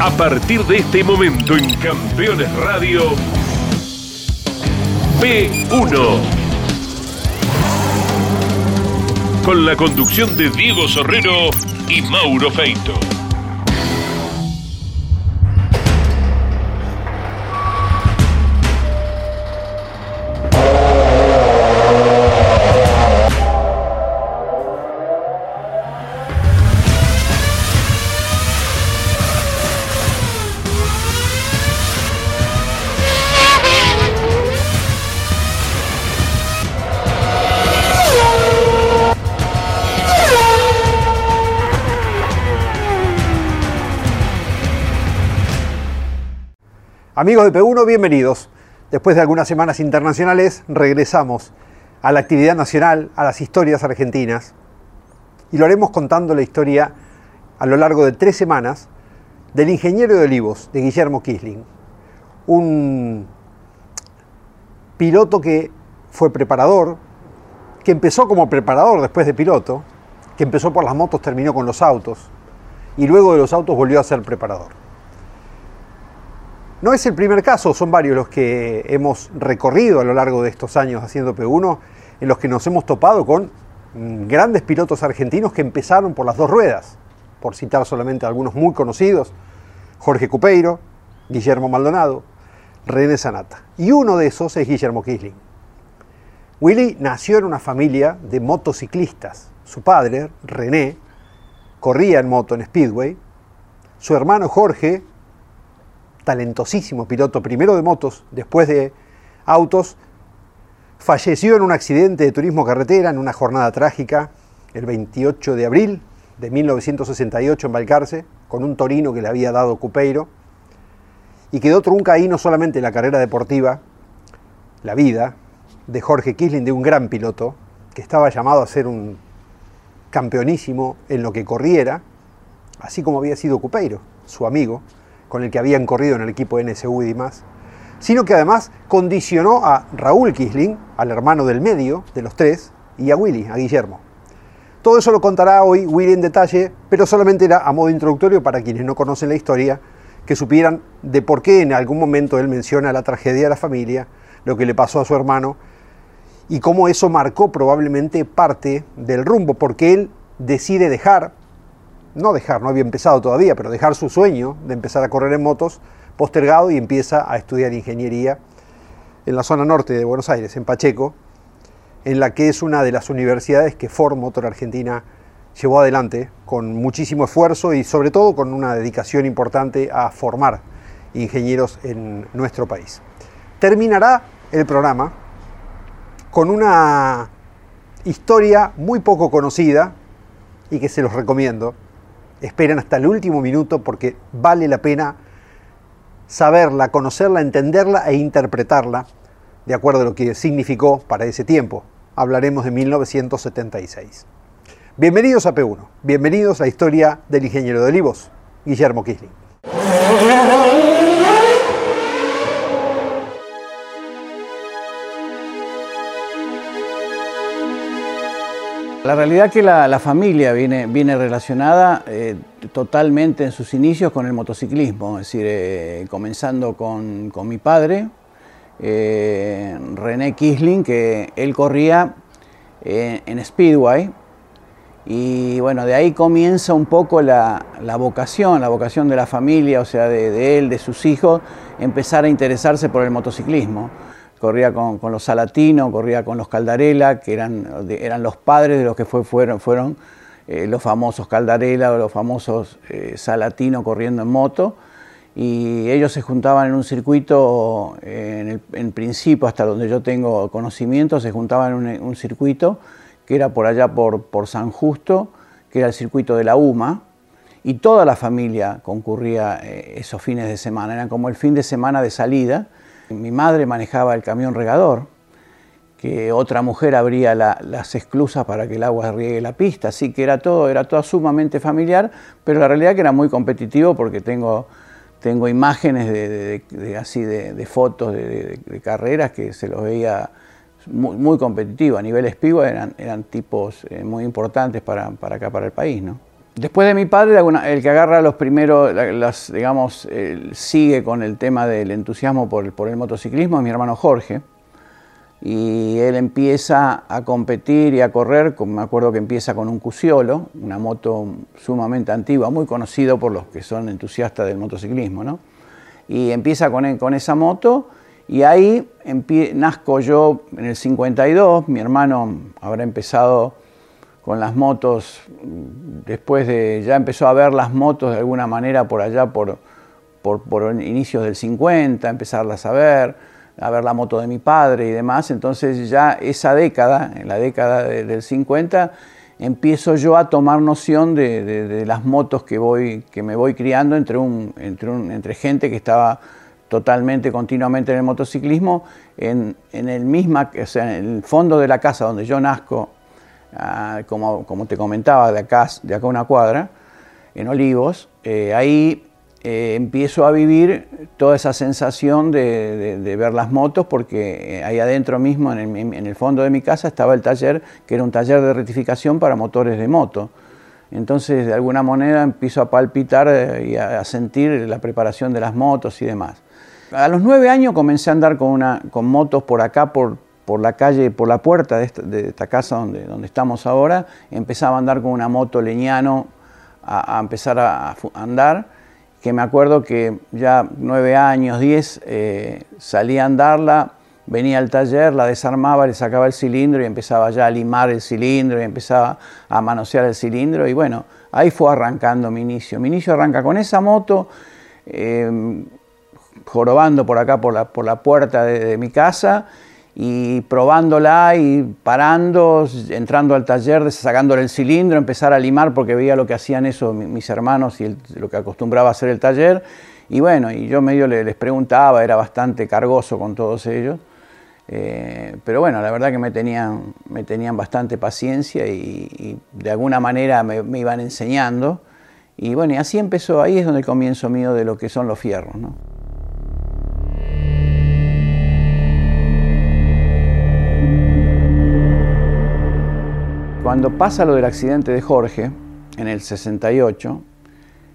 A partir de este momento en Campeones Radio, P1. Con la conducción de Diego Sorrero y Mauro Feito. Amigos de P1, bienvenidos. Después de algunas semanas internacionales, regresamos a la actividad nacional, a las historias argentinas, y lo haremos contando la historia a lo largo de tres semanas del ingeniero de Olivos, de Guillermo Kisling, un piloto que fue preparador, que empezó como preparador después de piloto, que empezó por las motos, terminó con los autos, y luego de los autos volvió a ser preparador. No es el primer caso, son varios los que hemos recorrido a lo largo de estos años haciendo P1, en los que nos hemos topado con grandes pilotos argentinos que empezaron por las dos ruedas, por citar solamente algunos muy conocidos, Jorge Cupeiro, Guillermo Maldonado, René Sanata. Y uno de esos es Guillermo Kisling. Willy nació en una familia de motociclistas. Su padre, René, corría en moto en Speedway. Su hermano Jorge talentosísimo piloto, primero de motos, después de autos, falleció en un accidente de turismo carretera en una jornada trágica el 28 de abril de 1968 en Balcarce, con un torino que le había dado Cupeiro, y quedó trunca ahí no solamente la carrera deportiva, la vida de Jorge Kisling, de un gran piloto, que estaba llamado a ser un campeonísimo en lo que corriera, así como había sido Cupeiro, su amigo, con el que habían corrido en el equipo NSU y demás, sino que además condicionó a Raúl Kisling, al hermano del medio de los tres, y a Willy, a Guillermo. Todo eso lo contará hoy Willy en detalle, pero solamente era a modo introductorio para quienes no conocen la historia, que supieran de por qué en algún momento él menciona la tragedia de la familia, lo que le pasó a su hermano, y cómo eso marcó probablemente parte del rumbo, porque él decide dejar no dejar, no había empezado todavía, pero dejar su sueño de empezar a correr en motos postergado y empieza a estudiar ingeniería en la zona norte de Buenos Aires, en Pacheco, en la que es una de las universidades que Ford Motor Argentina llevó adelante con muchísimo esfuerzo y sobre todo con una dedicación importante a formar ingenieros en nuestro país. Terminará el programa con una historia muy poco conocida y que se los recomiendo, esperen hasta el último minuto porque vale la pena saberla, conocerla, entenderla e interpretarla de acuerdo a lo que significó para ese tiempo. Hablaremos de 1976. Bienvenidos a P1, bienvenidos a la historia del ingeniero de Olivos, Guillermo Kisling. La realidad que la, familia viene, viene relacionada eh, totalmente en sus inicios con el motociclismo, es decir, eh, comenzando con, mi padre, eh, René Kisling, que él corría en Speedway, y bueno, de ahí comienza un poco la, vocación, la vocación de la familia, o sea, de él, de sus hijos, empezar a interesarse por el motociclismo corría con, los Salatino, corría con los Caldarela, que eran, eran los padres de los que fue, fueron, fueron eh, los famosos Caldarela o los famosos eh, Salatino corriendo en moto. Y ellos se juntaban en un circuito, en, el, principio, hasta donde yo tengo conocimiento, se juntaban en un, circuito que era por allá por, por San Justo, que era el circuito de la UMA, y toda la familia concurría eh, esos fines de semana, eran como el fin de semana de salida mi madre manejaba el camión regador, que otra mujer abría las esclusas para que el agua riegue la pista, así que era todo, era todo sumamente familiar, pero la realidad que era muy competitivo porque tengo, tengo imágenes de, así de, fotos de, carreras que se los veía muy, muy competitivo. A nivel espigo eran, eran tipos eh, muy importantes para, para acá, para el país. ¿no? Después de mi padre, el que agarra los primeros, digamos, sigue con el tema del entusiasmo por, el motociclismo es mi hermano Jorge y él empieza a competir y a correr, me acuerdo que empieza con un Cusiolo, una moto sumamente antigua, muy conocido por los que son entusiastas del motociclismo, ¿no? Y empieza con, con esa moto y ahí nazco yo en el 52, mi hermano habrá empezado con las motos, después de, ya empezó a ver las motos de alguna manera por allá, por, por, por inicios del 50, empezarlas a ver a ver la moto de mi padre y demás, entonces ya esa década, en la década del 50, empiezo yo a tomar noción de, las motos que, voy, que me voy criando entre, un, entre, entre gente que estaba totalmente, continuamente en el motociclismo, en, el misma, o sea, en el fondo de la casa donde yo nazco, ah, como, como, te comentaba, de acá, de acá una cuadra, en Olivos, eh, ahí eh, empiezo a vivir toda esa sensación de, ver las motos porque eh, ahí adentro mismo, en el, fondo de mi casa, estaba el taller, que era un taller de rectificación para motores de moto. Entonces, de alguna manera, empiezo a palpitar eh, y a, sentir la preparación de las motos y demás. A los nueve años comencé a andar con, una, con motos por acá, por, por la calle, por la puerta de esta, casa donde, donde estamos ahora. Empezaba a andar con una moto leñano, a, empezar a andar que me acuerdo que ya nueve años, diez, eh, salía a andarla, venía al taller, la desarmaba, le sacaba el cilindro y empezaba ya a limar el cilindro y empezaba a manosear el cilindro y bueno, ahí fue arrancando mi inicio. Mi inicio arranca con esa moto, eh, jorobando por acá por la, por la puerta de mi casa y probándola y parando, entrando al taller, sacándole el cilindro, empezar a limar porque veía lo que hacían eso mis hermanos y lo que acostumbraba a hacer el taller. Y bueno, y yo medio les preguntaba, era bastante cargoso con todos ellos. Eh, pero bueno, la verdad que me tenían, me tenían bastante paciencia y, de alguna manera me, iban enseñando. Y bueno, y así empezó, ahí es donde el comienzo mío de lo que son los fierros. ¿no? Cuando pasa lo del accidente de Jorge, en el 68,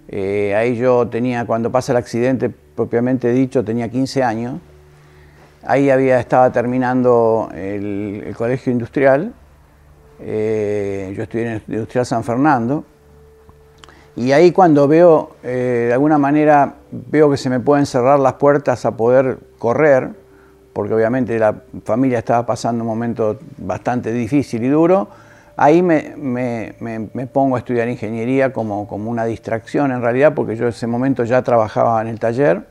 eh, ahí yo tenía, cuando pasa el accidente propiamente dicho, tenía 15 años. Ahí había, estaba terminando el, colegio industrial. Eh, yo estudié en el Industrial San Fernando. Y ahí cuando veo, eh, de alguna manera, veo que se me pueden cerrar las puertas a poder correr, porque obviamente la familia estaba pasando un momento bastante difícil y duro, Ahí me, pongo a estudiar ingeniería como, una distracción en realidad, porque yo en ese momento ya trabajaba en el taller,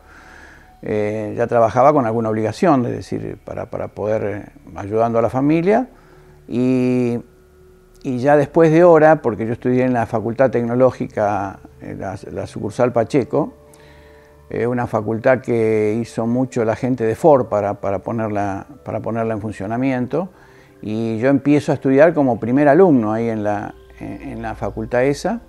eh, ya trabajaba con alguna obligación, es decir, para, poder eh, ayudando a la familia. Y, ya después de hora, porque yo estudié en la Facultad Tecnológica, la, sucursal Pacheco, una facultad que hizo mucho la gente de Ford para, ponerla, para ponerla en funcionamiento y yo empiezo a estudiar como primer alumno ahí en la, en la facultad esa,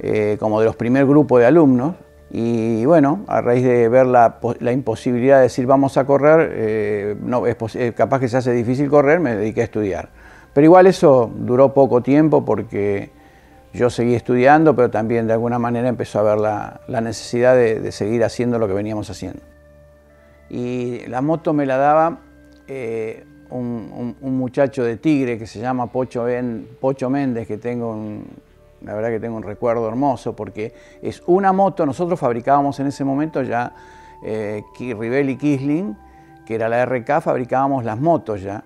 eh, como de los primer grupos de alumnos. Y bueno, a raíz de ver la, la imposibilidad de decir vamos a correr, eh, no, es eh, capaz que se hace difícil correr, me dediqué a estudiar. Pero igual eso duró poco tiempo porque yo seguí estudiando, pero también de alguna manera empezó a ver la, la necesidad de, de, seguir haciendo lo que veníamos haciendo. Y la moto me la daba un, muchacho de Tigre que se llama Pocho, Pocho Méndez, que tengo la verdad que tengo un recuerdo hermoso, porque es una moto, nosotros fabricábamos en ese momento ya eh, y Kisling, que era la RK, fabricábamos las motos ya.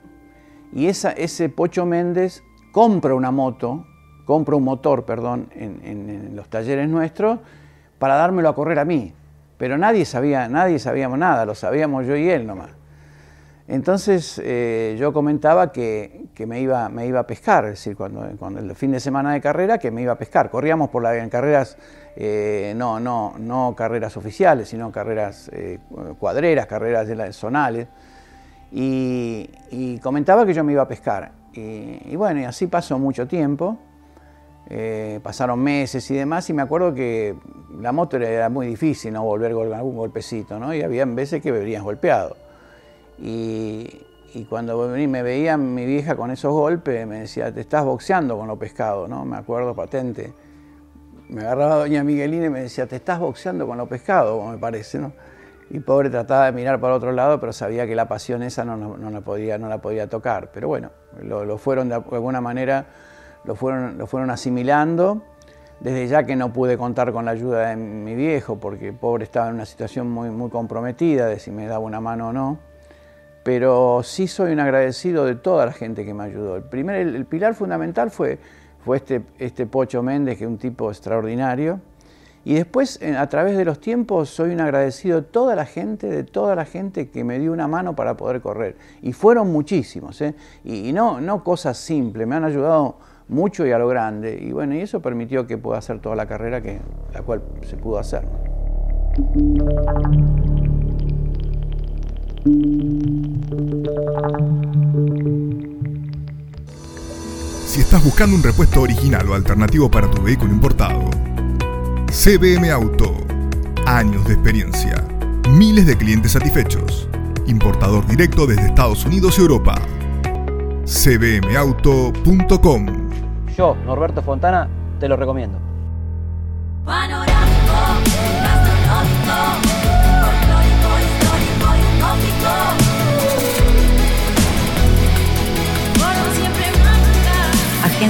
Y esa, ese Pocho Méndez compra una moto, compra un motor, perdón, en, en, los talleres nuestros, para dármelo a correr a mí. Pero nadie sabía, nadie sabíamos nada, lo sabíamos yo y él nomás. Entonces eh, yo comentaba que, me, iba, me, iba, a pescar, es decir, cuando, el fin de semana de carrera que me iba a pescar. Corríamos por la, en carreras, eh, no, no, no carreras oficiales, sino carreras eh, cuadreras, carreras de las zonales. Y, comentaba que yo me iba a pescar. Y, bueno, y así pasó mucho tiempo. pasaron meses y demás, y me acuerdo que la moto era muy difícil no volver con algún golpecito, ¿no? Y había veces que me venías golpeado. Y, cuando me veía mi vieja con esos golpes, me decía, te estás boxeando con los pescados, ¿no? Me acuerdo patente. me agarraba doña Miguelina y me decía, te estás boxeando con los pescados, me parece, ¿no? Y pobre trataba de mirar para otro lado, pero sabía que la pasión esa no, la, podía, tocar. Pero bueno, lo, fueron de alguna manera, lo lo fueron asimilando. Desde ya que no pude contar con la ayuda de mi viejo, porque pobre estaba en una situación muy, muy comprometida de si me daba una mano o no. Pero sí soy un agradecido de toda la gente que me ayudó. El, primer, el, pilar fundamental fue, fue este, este Pocho Méndez, que es un tipo extraordinario y después, a través de los tiempos, soy un agradecido de toda la gente, de toda la gente que me dio una mano para poder correr. Y fueron muchísimos, ¿eh? y, no, no cosas simples, me han ayudado mucho y a lo grande. Y bueno, y eso permitió que pueda hacer toda la carrera que, la cual se pudo hacer. Si estás buscando un repuesto original o alternativo para tu vehículo importado, CBM Auto. Años de experiencia. Miles de clientes satisfechos. Importador directo desde Estados Unidos y Europa. cbmauto.com. Yo, Norberto Fontana, te lo recomiendo.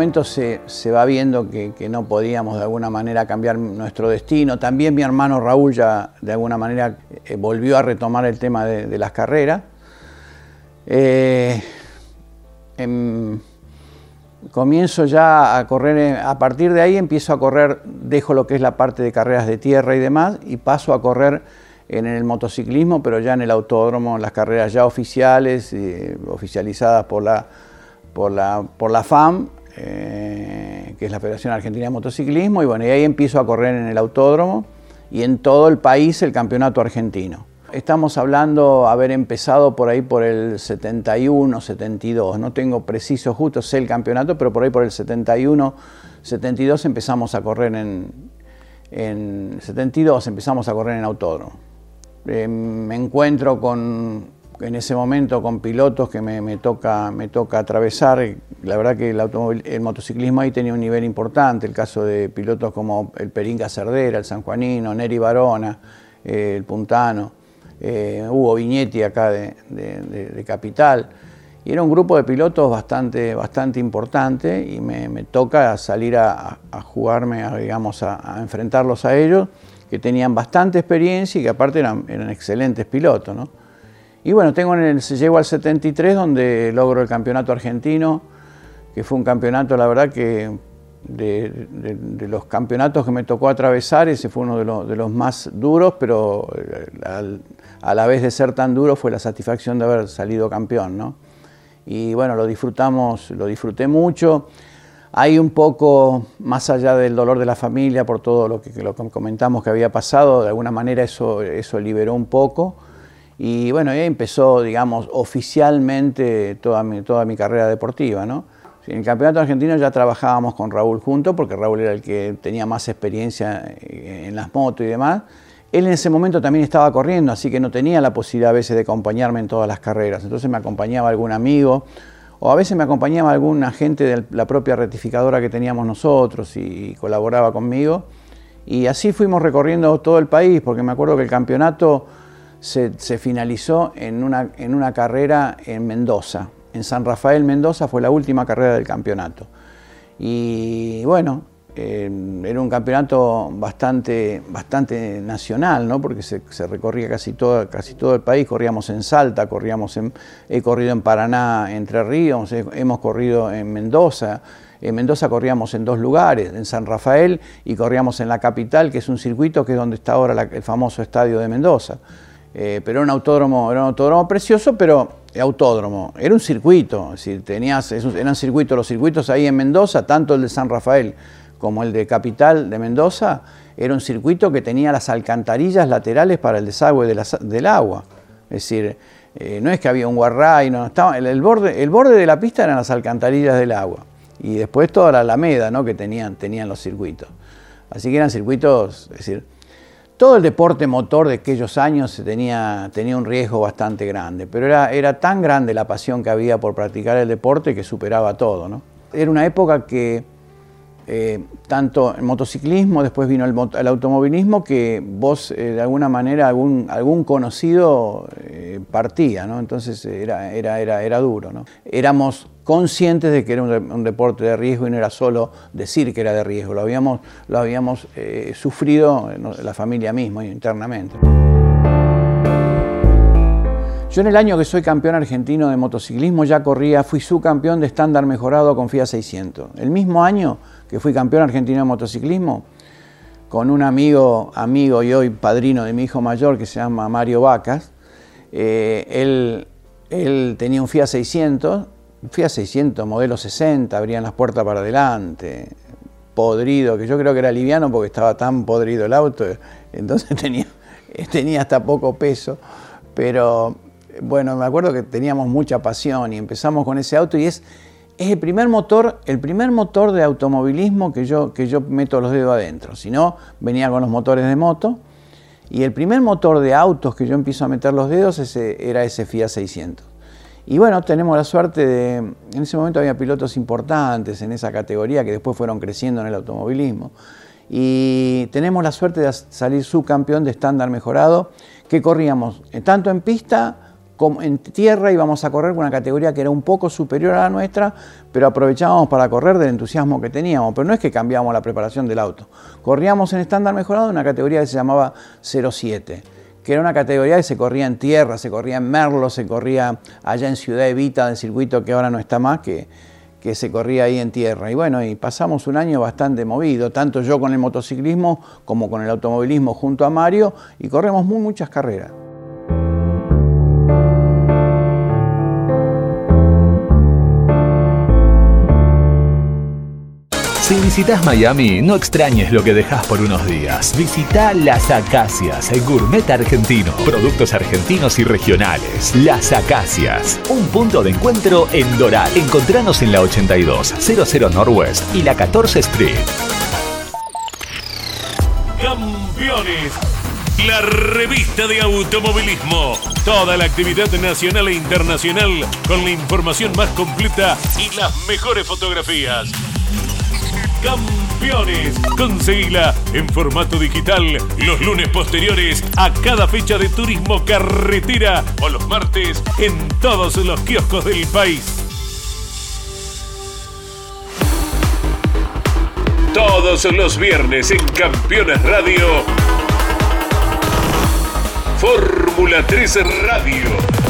Momento se, va viendo que, no podíamos de alguna manera cambiar nuestro destino, también mi hermano Raúl ya de alguna manera eh, volvió a retomar el tema de, las carreras. Eh, em, comienzo ya a correr, eh, a partir de ahí empiezo a correr, dejo lo que es la parte de carreras de tierra y demás y paso a correr en el motociclismo, pero ya en el autódromo, las carreras ya oficiales, oficializadas por la FAM, eh, que es la Federación Argentina de Motociclismo, y bueno, y ahí empiezo a correr en el autódromo y en todo el país el campeonato argentino. Estamos hablando haber empezado por ahí por el 71, 72, no tengo preciso justo, sé el campeonato, pero por ahí por el 71, 72 empezamos a correr en, en 72 empezamos a correr en autódromo. Eh, me encuentro con en ese momento con pilotos que me, toca, me toca atravesar. La verdad que el, motociclismo ahí tenía un nivel importante, el caso de pilotos como el Peringa Cerdera, el San Juanino, Neri Barona, eh, el Puntano, eh, Hugo Viñetti acá de, Capital. Y era un grupo de pilotos bastante, bastante importante y me, toca salir a, jugarme, digamos, a, enfrentarlos a ellos, que tenían bastante experiencia y que aparte eran, eran excelentes pilotos. ¿no? Y bueno, tengo en el, llego al 73 donde logro el campeonato argentino, que fue un campeonato, la verdad que de, los campeonatos que me tocó atravesar, ese fue uno de, los más duros, pero eh, a la vez de ser tan duro fue la satisfacción de haber salido campeón, ¿no? Y bueno, lo disfrutamos, lo disfruté mucho. Hay un poco, más allá del dolor de la familia por todo lo que, lo que comentamos que había pasado, de alguna manera eso, eso liberó un poco. Y bueno, ahí empezó, digamos, oficialmente toda mi, toda mi carrera deportiva, ¿no? En el campeonato argentino ya trabajábamos con Raúl juntos, porque Raúl era el que tenía más experiencia eh, en las motos y demás. Él en ese momento también estaba corriendo, así que no tenía la posibilidad a veces de acompañarme en todas las carreras. Entonces me acompañaba algún amigo, o a veces me acompañaba algún agente de la propia rectificadora que teníamos nosotros y colaboraba conmigo. Y así fuimos recorriendo todo el país, porque me acuerdo que el campeonato se, finalizó en una, en una carrera en Mendoza. En San Rafael Mendoza fue la última carrera del campeonato. Y bueno, eh, era un campeonato bastante, bastante nacional, ¿no? porque se, recorría casi todo, casi todo el país, corríamos en Salta, corríamos he corrido en Paraná, Entre Ríos, hemos corrido en Mendoza, en Mendoza corríamos en dos lugares, en San Rafael y corríamos en la capital, que es un circuito que es donde está ahora el famoso estadio de Mendoza. Eh, pero era un autódromo, era un autódromo precioso, pero autódromo, era un circuito, es decir, tenías, eran circuitos, los circuitos ahí en Mendoza, tanto el de San Rafael como el de Capital de Mendoza, era un circuito que tenía las alcantarillas laterales para el desagüe del agua. Es decir, eh, no es que había un guarray, no, estaba, el, borde, el borde de la pista eran las alcantarillas del agua. Y después toda la alameda ¿no? que tenían, tenían los circuitos. Así que eran circuitos, es decir, todo el deporte motor de aquellos años tenía, un riesgo bastante grande, pero era, tan grande la pasión que había por practicar el deporte que superaba todo. Era una época que eh, tanto el motociclismo, después vino el, automovilismo, que vos eh, de alguna manera algún, conocido eh, partía, ¿no? entonces era duro. ¿no? Éramos conscientes de que era un, deporte de riesgo y no era solo decir que era de riesgo, lo habíamos, lo habíamos sufrido la familia misma internamente. Yo en el año que soy campeón argentino de motociclismo ya corría, fui subcampeón de estándar mejorado con FIA 600. El mismo año que fui campeón argentino de motociclismo, con un amigo, amigo y hoy padrino de mi hijo mayor que se llama Mario Vacas. Eh, él, él, tenía un Fiat 600, un Fiat 600 modelo 60, abrían las puertas para adelante, podrido, que yo creo que era liviano porque estaba tan podrido el auto, entonces tenía, hasta poco peso, pero bueno, me acuerdo que teníamos mucha pasión y empezamos con ese auto y es el primer motor, el primer motor de automovilismo que yo, que yo meto los dedos adentro. Si no, venía con los motores de moto. Y el primer motor de autos que yo empiezo a meter los dedos era ese Fiat 600. Y bueno, tenemos la suerte de, en ese momento había pilotos importantes en esa categoría que después fueron creciendo en el automovilismo. Y tenemos la suerte de salir subcampeón de estándar mejorado, que corríamos tanto en pista en tierra íbamos a correr con una categoría que era un poco superior a la nuestra, pero aprovechábamos para correr del entusiasmo que teníamos. Pero no es que cambiábamos la preparación del auto. Corríamos en estándar mejorado en una categoría que se llamaba 07 que era una categoría que se corría en tierra, se corría en Merlo, se corría allá en Ciudad Evita, del circuito que ahora no está más, que, que se corría ahí en tierra. Y bueno, y pasamos un año bastante movido, tanto yo con el motociclismo como con el automovilismo junto a Mario, y corremos muy, muchas carreras. Si visitas Miami, no extrañes lo que dejas por unos días. Visita Las Acacias, el gourmet argentino. Productos argentinos y regionales. Las Acacias, un punto de encuentro en Doral. Encontranos en la 82, 00 Northwest y la 14 Street. Campeones. La revista de automovilismo. Toda la actividad nacional e internacional con la información más completa y las mejores fotografías. Campeones. Conseguila en formato digital los lunes posteriores a cada fecha de turismo carretera o los martes en todos los kioscos del país. Todos los viernes en Campeones Radio. Fórmula 3 Radio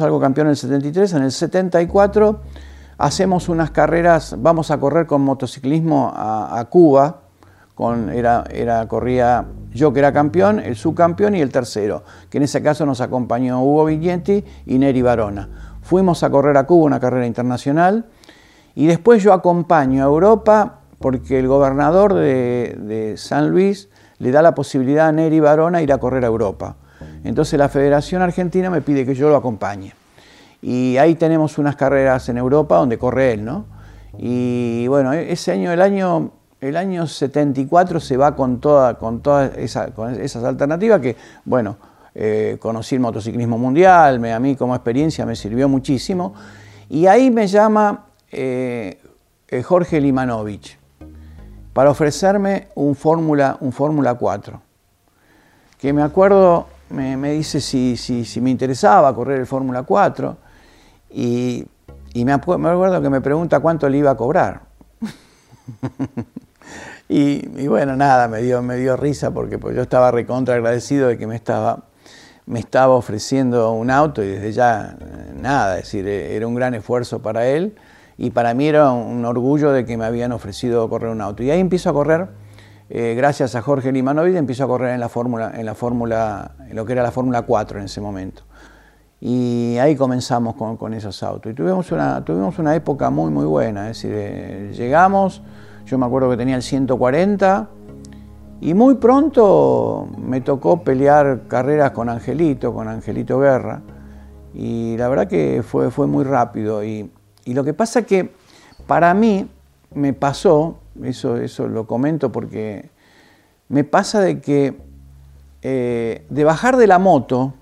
Salgo campeón en el 73, en el 74 hacemos unas carreras, vamos a correr con motociclismo a, Cuba, con, era, era, corría yo que era campeón, el subcampeón y el tercero, que en ese caso nos acompañó Hugo Vignenti y Neri Barona. Fuimos a correr a Cuba, una carrera internacional, y después yo acompaño a Europa porque el gobernador de, de San Luis le da la posibilidad a Neri Barona ir a correr a Europa. Entonces la Federación Argentina me pide que yo lo acompañe. Y ahí tenemos unas carreras en Europa donde corre él, ¿no? Y bueno, ese año, el año, el año 74 se va con, toda, con todas esas alternativas que, bueno, eh, conocí el motociclismo mundial, me, a mí como experiencia me sirvió muchísimo. Y ahí me llama eh, eh, Jorge Limanovich para ofrecerme un Fórmula un Fórmula 4, que me acuerdo me, dice si, si, me interesaba correr el Fórmula 4 y, me, me acuerdo que me pregunta cuánto le iba a cobrar. y, bueno, nada, me dio, me dio risa porque pues, yo estaba recontra agradecido de que me estaba, me estaba ofreciendo un auto y desde ya eh, nada, es decir, e, era un gran esfuerzo para él y para mí era un orgullo de que me habían ofrecido correr un auto. Y ahí empiezo a correr eh, gracias a Jorge Limanovic empiezo a correr en la fórmula, en la fórmula, en lo que era la Fórmula 4 en ese momento. Y ahí comenzamos con, esos autos. Y tuvimos una, tuvimos una época muy, muy buena. Es decir, eh, llegamos, yo me acuerdo que tenía el 140 y muy pronto me tocó pelear carreras con Angelito, con Angelito Guerra. Y la verdad que fue, fue muy rápido. Y, y lo que pasa que para mí me pasó eso, eso lo comento porque me pasa de que eh, de bajar de la moto,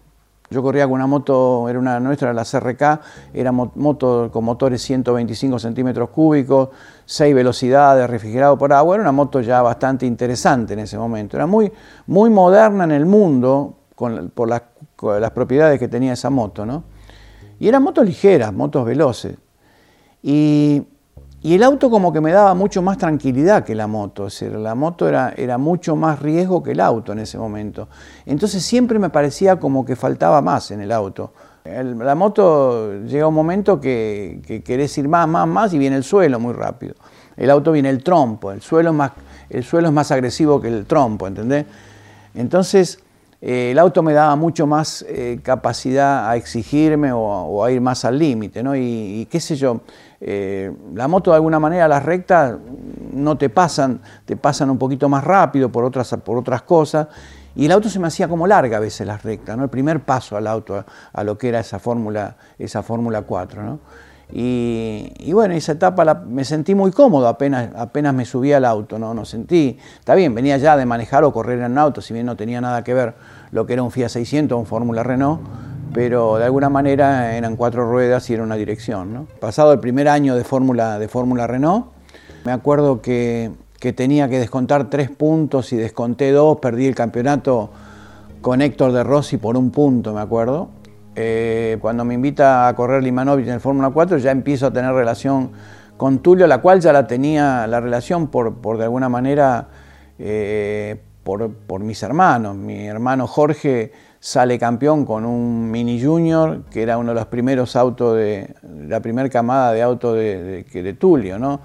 yo corría con una moto, era una nuestra, la CRK, era moto con motores 125 centímetros cúbicos, 6 velocidades, refrigerado por agua, era una moto ya bastante interesante en ese momento. Era muy, muy moderna en el mundo por las, las, propiedades que tenía esa moto, ¿no? Y eran motos ligeras, motos veloces. Y y el auto como que me daba mucho más tranquilidad que la moto, es decir, la moto era, era mucho más riesgo que el auto en ese momento. Entonces siempre me parecía como que faltaba más en el auto. la moto llega un momento que, que, querés ir más, más, más y viene el suelo muy rápido. El auto viene el trompo, el suelo es más, el suelo es más agresivo que el trompo, ¿entendés? Entonces eh, el auto me daba mucho más eh, capacidad a exigirme o, a ir más al límite, ¿no? y qué sé yo, eh, la moto de alguna manera las rectas no te pasan, te pasan un poquito más rápido por otras, por otras cosas. Y el auto se me hacía como larga a veces las rectas, ¿no? el primer paso al auto, a, lo que era esa Fórmula esa Fórmula 4. ¿no? Y, y, bueno, esa etapa me sentí muy cómodo apenas, apenas me subí al auto, ¿no? no sentí, está bien, venía ya de manejar o correr en un auto, si bien no tenía nada que ver lo que era un Fiat 600 o un Fórmula Renault, pero de alguna manera eran cuatro ruedas y era una dirección. Pasado el primer año de Fórmula de Renault, me acuerdo que, tenía que descontar tres puntos y desconté dos, perdí el campeonato con Héctor de Rossi por un punto, me acuerdo. Eh, cuando me invita a correr Limanovic en el Fórmula 4 ya empiezo a tener relación con Tulio, la cual ya la tenía la relación por, por de alguna manera eh, por, por mis hermanos. Mi hermano Jorge sale campeón con un Mini Junior, que era uno de los primeros autos de la primera camada de autos de, Tulio, ¿no?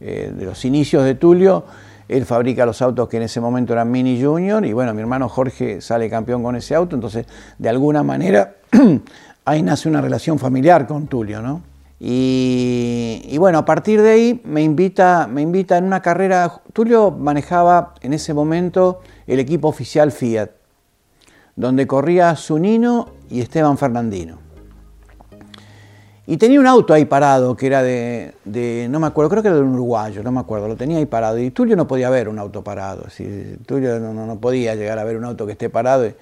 Eh, de los inicios de Tulio. Él fabrica los autos que en ese momento eran Mini Junior y bueno, mi hermano Jorge sale campeón con ese auto, entonces de alguna manera ahí nace una relación familiar con Tulio, ¿no? Y, y, bueno, a partir de ahí me invita, me invita en una carrera, Tulio manejaba en ese momento el equipo oficial Fiat donde corría Zunino y Esteban Fernandino. Y tenía un auto ahí parado que era de, no me acuerdo, creo que era de un uruguayo, no me acuerdo, lo tenía ahí parado. Y Tulio no podía ver un auto parado, Tulio no, podía llegar a ver un auto que esté parado. Y,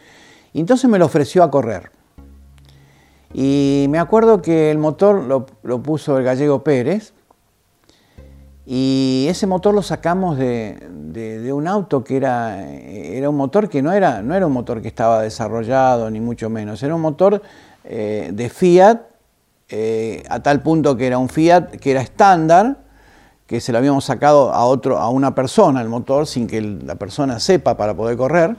entonces me lo ofreció a correr. Y me acuerdo que el motor lo puso el gallego Pérez, y ese motor lo sacamos de, un auto que era, era, un motor que no era, no era un motor que estaba desarrollado, ni mucho menos. Era un motor eh, de Fiat, eh, a tal punto que era un Fiat que era estándar, que se lo habíamos sacado a, otro, a una persona el motor sin que la persona sepa para poder correr.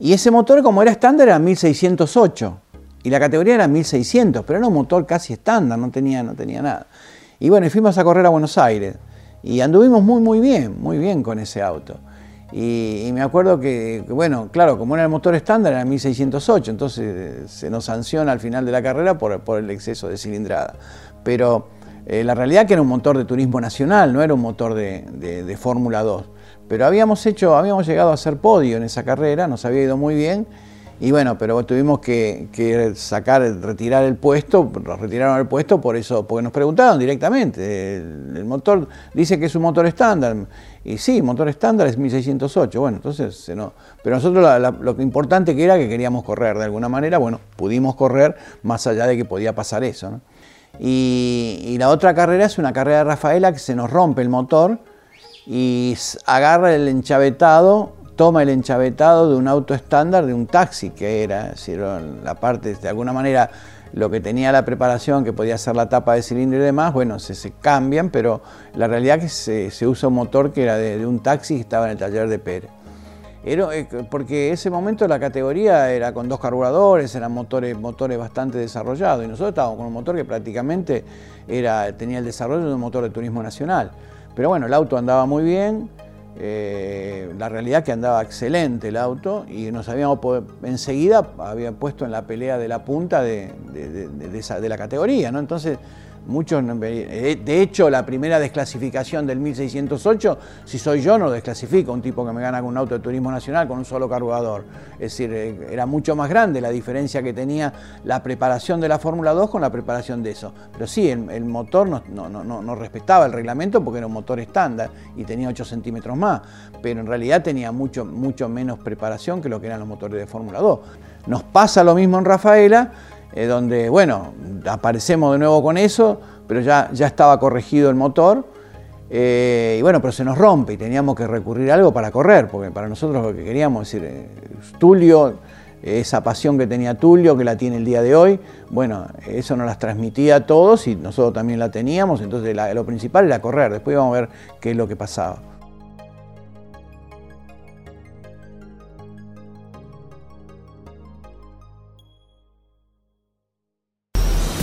Y ese motor, como era estándar, era 1608. Y la categoría era 1600, pero era un motor casi estándar, no tenía, no tenía nada. Y bueno, fuimos a correr a Buenos Aires. Y anduvimos muy, muy bien, muy bien con ese auto. Y, me acuerdo que, bueno, claro, como era el motor estándar, era 1608, entonces eh, se nos sanciona al final de la carrera por, el exceso de cilindrada. Pero eh, la realidad que era un motor de turismo nacional, no era un motor de, de Fórmula 2. Pero habíamos hecho, habíamos llegado a hacer podio en esa carrera, nos había ido muy bien y bueno, pero tuvimos que, sacar, retirar el puesto, nos retiraron el puesto por eso, porque nos preguntaron directamente. El, motor dice que es un motor estándar. Y sí, motor estándar es 1608. Bueno, entonces no. Pero nosotros lo importante que era que queríamos correr de alguna manera, bueno, pudimos correr más allá de que podía pasar eso. Y, y la otra carrera es una carrera de Rafaela que se nos rompe el motor y agarra el enchavetado toma el enchavetado de un auto estándar de un taxi, que era, decir, la parte, de alguna manera, lo que tenía la preparación, que podía ser la tapa de cilindro y demás, bueno, se, se cambian, pero la realidad es que se, usa un motor que era de, un taxi que estaba en el taller de Pérez. Eh, porque ese momento la categoría era con dos carburadores, eran motores, motores bastante desarrollados, y nosotros estábamos con un motor que prácticamente era, tenía el desarrollo de un motor de turismo nacional. Pero bueno, el auto andaba muy bien, eh, la realidad que andaba excelente el auto y nos habíamos enseguida habían puesto en la pelea de la punta de, de la categoría, ¿no? Entonces Muchos, eh, de hecho, la primera desclasificación del 1608, si soy yo, no desclasifico un tipo que me gana con un auto de turismo nacional con un solo carburador. Es decir, eh, era mucho más grande la diferencia que tenía la preparación de la Fórmula 2 con la preparación de eso. Pero sí, el, motor no, no, respetaba el reglamento porque era un motor estándar y tenía 8 centímetros más, pero en realidad tenía mucho, mucho menos preparación que lo que eran los motores de Fórmula 2. Nos pasa lo mismo en Rafaela donde, bueno, aparecemos de nuevo con eso, pero ya, ya estaba corregido el motor. Eh, y bueno, pero se nos rompe y teníamos que recurrir a algo para correr, porque para nosotros lo que queríamos, es decir, eh, Tulio, esa pasión que tenía Tulio, que la tiene el día de hoy, bueno, eso nos las transmitía a todos y nosotros también la teníamos, entonces lo principal era correr, después íbamos a ver qué es lo que pasaba.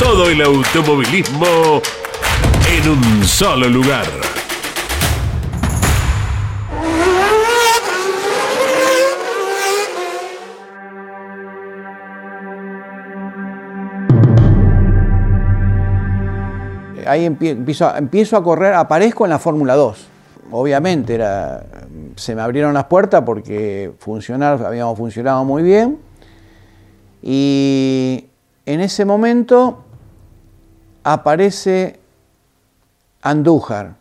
todo el automovilismo en un solo lugar. Ahí empiezo, empiezo a correr, aparezco en la Fórmula 2. Obviamente era, se me abrieron las puertas porque funcionar, habíamos funcionado muy bien. Y en ese momento aparece Andújar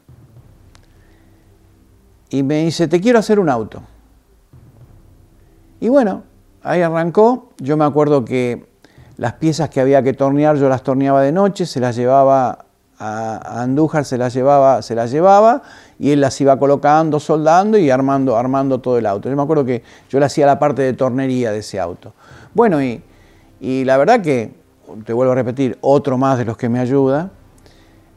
y me dice, te quiero hacer un auto. Y bueno, ahí arrancó. Yo me acuerdo que las piezas que había que tornear, yo las torneaba de noche, se las llevaba a, Andújar se las llevaba, se las llevaba y él las iba colocando, soldando y armando, armando todo el auto. Yo me acuerdo que yo le hacía la parte de tornería de ese auto. Bueno, y, la verdad que, te vuelvo a repetir, otro más de los que me ayuda,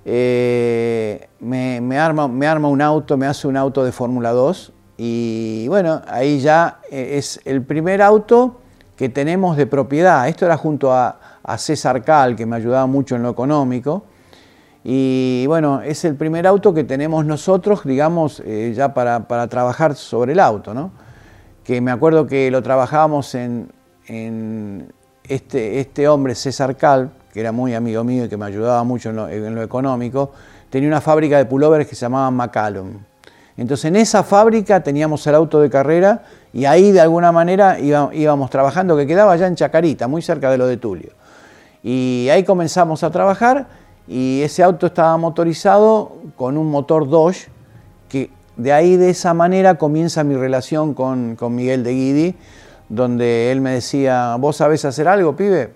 eh, me, arma, me arma un auto, me hace un auto de Fórmula 2 y bueno, ahí ya eh, es el primer auto que tenemos de propiedad. Esto era junto a, César Cal, que me ayudaba mucho en lo económico. Y bueno, es el primer auto que tenemos nosotros, digamos, eh, ya para, trabajar sobre el auto, ¿no? Que me acuerdo que lo trabajábamos en, este, este, hombre, César Cal, que era muy amigo mío y que me ayudaba mucho en lo, económico, tenía una fábrica de pullovers que se llamaba McCallum. Entonces en esa fábrica teníamos el auto de carrera y ahí de alguna manera íbamos trabajando, que quedaba allá en Chacarita, muy cerca de lo de Tulio. Y ahí comenzamos a trabajar y ese auto estaba motorizado con un motor Dodge, que de ahí de esa manera comienza mi relación con, Miguel de Guidi, donde él me decía, ¿vos sabés hacer algo, pibe?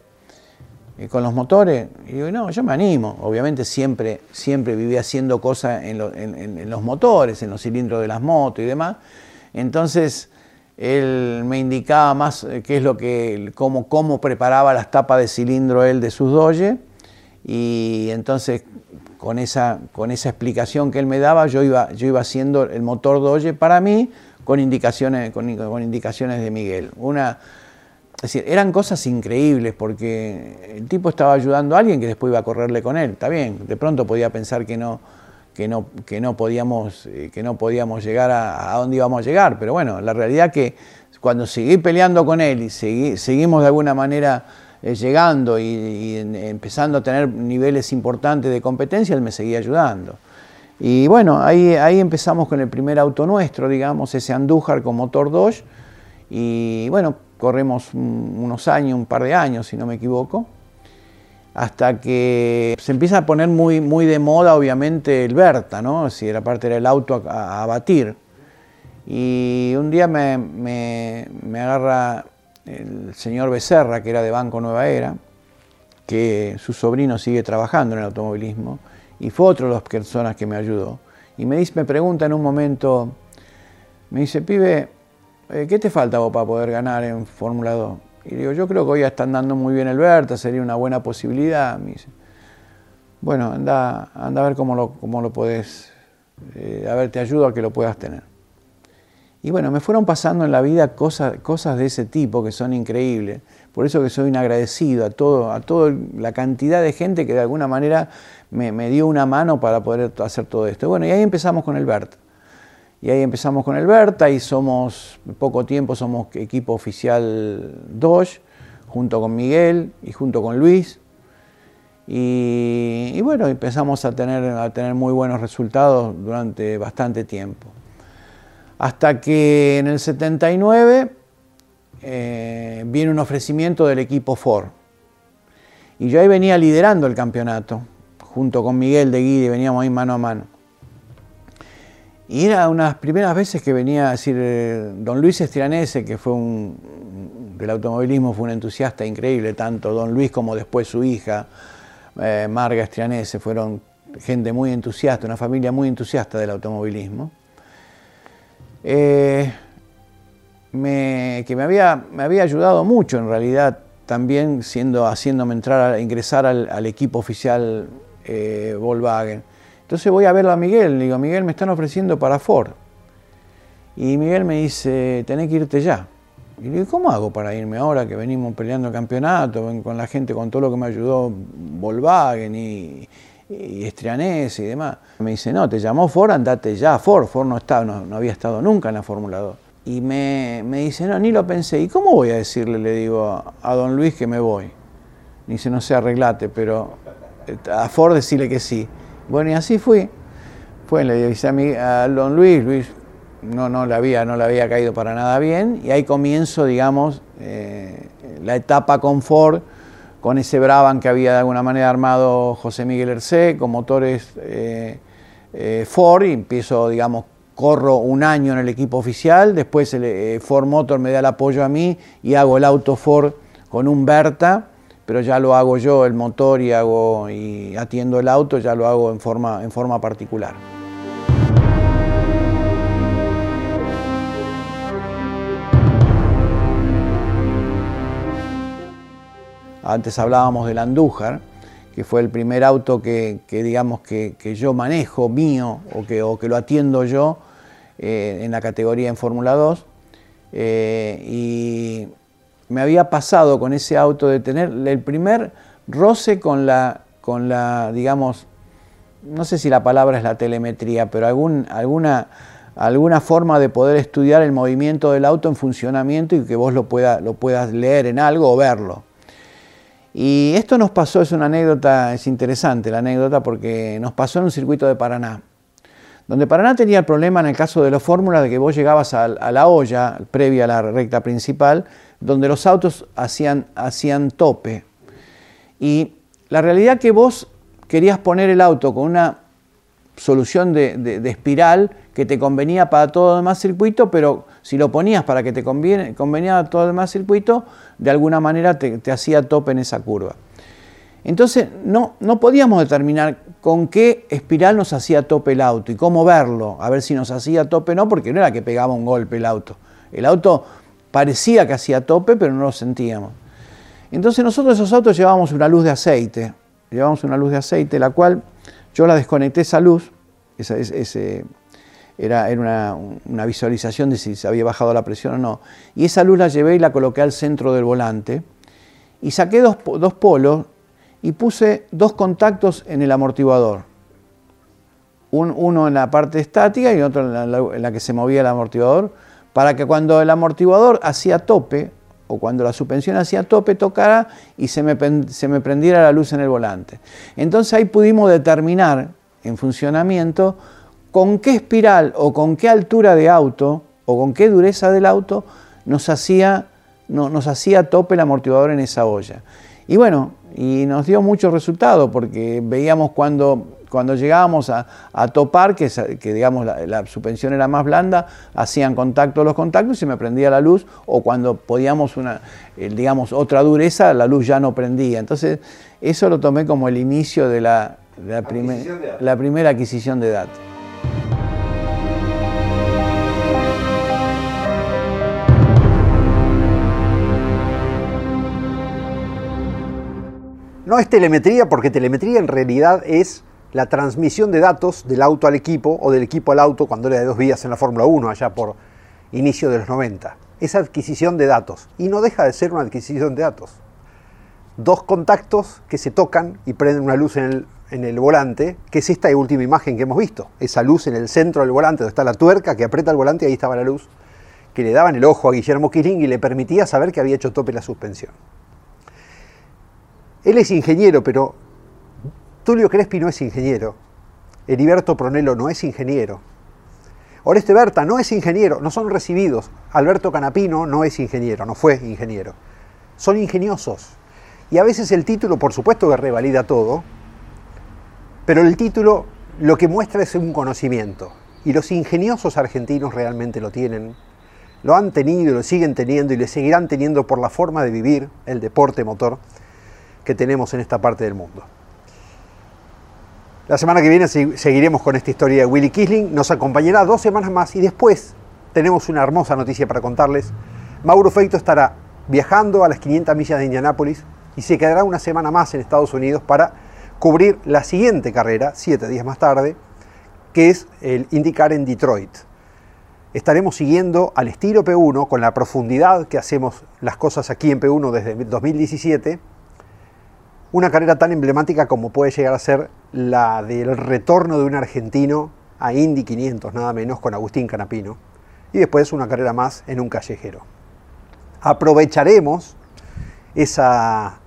Y con los motores. Y no, yo me animo. Obviamente siempre, siempre viví haciendo cosas en, los motores, en los cilindros de las motos y demás. Entonces, él me indicaba más eh, qué es lo que, cómo, cómo preparaba las tapas de cilindro él de sus Doge y entonces con esa, con esa explicación que él me daba yo iba, yo iba haciendo el motor Doge para mí con indicaciones, con, indicaciones de Miguel. Una, es decir, eran cosas increíbles porque el tipo estaba ayudando a alguien que después iba a correrle con él. Está bien, de pronto podía pensar que no, que no, que no, podíamos, eh, que no podíamos llegar a, a dónde íbamos a llegar. Pero bueno, la realidad que cuando seguí peleando con él y seguimos de alguna manera eh, llegando y, empezando a tener niveles importantes de competencia, él me seguía ayudando. Y bueno, ahí, ahí empezamos con el primer auto nuestro, digamos, ese Andújar con motor Dodge. Y bueno, corremos unos años, un par de años, si no me equivoco hasta que se empieza a poner muy, muy de moda, obviamente, el Berta, ¿no? Si era parte del auto a, batir. Y un día me, me, agarra el señor Becerra, que era de Banco Nueva Era, que su sobrino sigue trabajando en el automovilismo, y fue otro de las personas que me ayudó. Y me, dice, me pregunta en un momento, me dice, pibe, eh, ¿qué te falta vos para poder ganar en Fórmula 2? Y digo, yo creo que hoy está andando muy bien el Berta, sería una buena posibilidad. Me dice, bueno, anda, anda a ver cómo lo, cómo lo podés, eh, a ver, te ayudo a que lo puedas tener. Y bueno, me fueron pasando en la vida cosas, cosas de ese tipo que son increíbles. Por eso que soy un agradecido a todo, a toda la cantidad de gente que de alguna manera me, dio una mano para poder hacer todo esto. Bueno, y ahí empezamos con el Berta. Y ahí empezamos con el Berta y somos, poco tiempo somos equipo oficial Dodge, junto con Miguel y junto con Luis. Y, bueno, empezamos a tener, a tener muy buenos resultados durante bastante tiempo. Hasta que en el 79 eh, viene un ofrecimiento del equipo Ford. Y yo ahí venía liderando el campeonato, junto con Miguel de Guidi, veníamos ahí mano a mano. Y era unas primeras veces que venía a decir, eh, don Luis Estrianese, que fue un, del automovilismo, fue un entusiasta increíble, tanto don Luis como después su hija, eh, Marga Estrianese, fueron gente muy entusiasta, una familia muy entusiasta del automovilismo. Eh, que me había, me había ayudado mucho en realidad también siendo, haciéndome entrar ingresar al, equipo oficial Volkswagen entonces voy a verlo a Miguel, le digo, Miguel, me están ofreciendo para Ford. Y Miguel me dice, tenés que irte ya. Y le digo, ¿cómo hago para irme ahora que venimos peleando el campeonato, con la gente, con todo lo que me ayudó Volkswagen y, y Estrianés y demás? Me dice, no, te llamó Ford, andate ya Ford. Ford no, estaba, no, había estado nunca en la Fórmula 2. Y me, dice, no, ni lo pensé. ¿Y cómo voy a decirle, le digo, a, don Luis que me voy? dice, no sé, arreglate, pero a Ford decirle que sí. Bueno, y así fui. Fue, le dije a, don Luis, Luis no, no, le había, no le había caído para nada bien, y ahí comienzo, digamos, eh, la etapa con Ford, con ese Brabham que había de alguna manera armado José Miguel Ercé, con motores eh, eh, Ford, y empiezo, digamos, corro un año en el equipo oficial, después el, Ford Motor me da el apoyo a mí y hago el auto Ford con un Berta, pero ya lo hago yo, el motor y hago y atiendo el auto, ya lo hago en forma, en forma particular. Antes hablábamos del Andújar, que fue el primer auto que, digamos que, yo manejo mío o que, o que lo atiendo yo eh, en la categoría en Fórmula 2. Eh, y me había pasado con ese auto de tener el primer roce con la, con la digamos, no sé si la palabra es la telemetría, pero algún, alguna, alguna forma de poder estudiar el movimiento del auto en funcionamiento y que vos lo, pueda, lo puedas leer en algo o verlo. Y esto nos pasó, es una anécdota, es interesante la anécdota porque nos pasó en un circuito de Paraná, donde Paraná tenía el problema en el caso de la fórmula de que vos llegabas a, la olla previa a la recta principal, donde los autos hacían, hacían tope. Y la realidad que vos querías poner el auto con una solución de, espiral que te convenía para todo el demás circuito, pero si lo ponías para que te convenía, convenía todo el demás circuito, de alguna manera te, hacía tope en esa curva. Entonces no, no podíamos determinar con qué espiral nos hacía tope el auto y cómo verlo, a ver si nos hacía tope o no, porque no era que pegaba un golpe el auto. El auto parecía que hacía tope, pero no lo sentíamos. Entonces nosotros esos autos llevábamos una luz de aceite, llevábamos una luz de aceite, la cual yo la desconecté esa luz, ese, era, era una, visualización de si se había bajado la presión o no, y esa luz la llevé y la coloqué al centro del volante, y saqué dos, polos y puse dos contactos en el amortiguador, uno en la parte estática y otro en la que se movía el amortiguador, para que cuando el amortiguador hacía tope, o cuando la suspensión hacía tope tocara y se me, se me prendiera la luz en el volante. Entonces ahí pudimos determinar en funcionamiento con qué espiral o con qué altura de auto o con qué dureza del auto nos hacía, no, nos hacía tope el amortiguador en esa olla. Y bueno, y nos dio mucho resultado porque veíamos cuando cuando llegábamos a, topar, que, que digamos la, suspensión era más blanda, hacían contacto los contactos y se me prendía la luz, o cuando podíamos una, eh, digamos, otra dureza, la luz ya no prendía. Entonces, eso lo tomé como el inicio de la, la, la primera adquisición de datos. No es telemetría porque telemetría en realidad es la transmisión de datos del auto al equipo o del equipo al auto cuando era de dos vías en la Fórmula 1, allá por inicio de los 90. Esa adquisición de datos. Y no deja de ser una adquisición de datos. Dos contactos que se tocan y prenden una luz en el, volante, que es esta última imagen que hemos visto. Esa luz en el centro del volante, donde está la tuerca que aprieta el volante, y ahí estaba la luz, que le daba en el ojo a Guillermo Killing y le permitía saber que había hecho tope la suspensión. Él es ingeniero, pero Tulio Crespi no es ingeniero. Heriberto Pronelo no es ingeniero. Oreste Berta no es ingeniero, no son recibidos. Alberto Canapino no es ingeniero, no fue ingeniero. Son ingeniosos. Y a veces el título, por supuesto, que revalida todo, pero el título lo que muestra es un conocimiento. Y los ingeniosos argentinos realmente lo tienen. Lo han tenido, lo siguen teniendo y lo seguirán teniendo por la forma de vivir el deporte motor que tenemos en esta parte del mundo. La semana que viene seguiremos con esta historia de Willy Kisling. Nos acompañará dos semanas más y después tenemos una hermosa noticia para contarles. Mauro Feito estará viajando a las 500 millas de Indianápolis y se quedará una semana más en Estados Unidos para cubrir la siguiente carrera, siete días más tarde, que es el IndyCar en Detroit. Estaremos siguiendo al estilo P1 con la profundidad que hacemos las cosas aquí en P1 desde 2017 una carrera tan emblemática como puede llegar a ser la del retorno de un argentino a Indy 500, nada menos, con Agustín Canapino, y después una carrera más en un callejero. Aprovecharemos esa,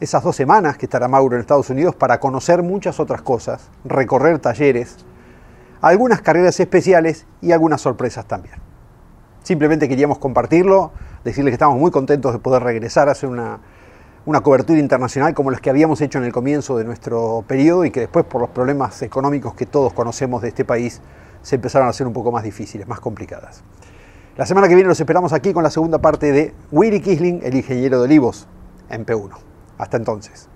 esas dos semanas que estará Mauro en Estados Unidos para conocer muchas otras cosas, recorrer talleres, algunas carreras especiales y algunas sorpresas también. Simplemente queríamos compartirlo, decirles que estamos muy contentos de poder regresar a hacer una una cobertura internacional como las que habíamos hecho en el comienzo de nuestro periodo y que después por los problemas económicos que todos conocemos de este país se empezaron a hacer un poco más difíciles, más complicadas. La semana que viene los esperamos aquí con la segunda parte de Willy Kisling, el ingeniero de Olivos, en P1. Hasta entonces.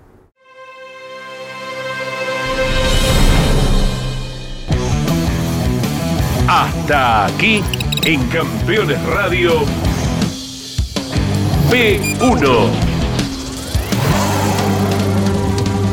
Hasta aquí en Campeones Radio P1.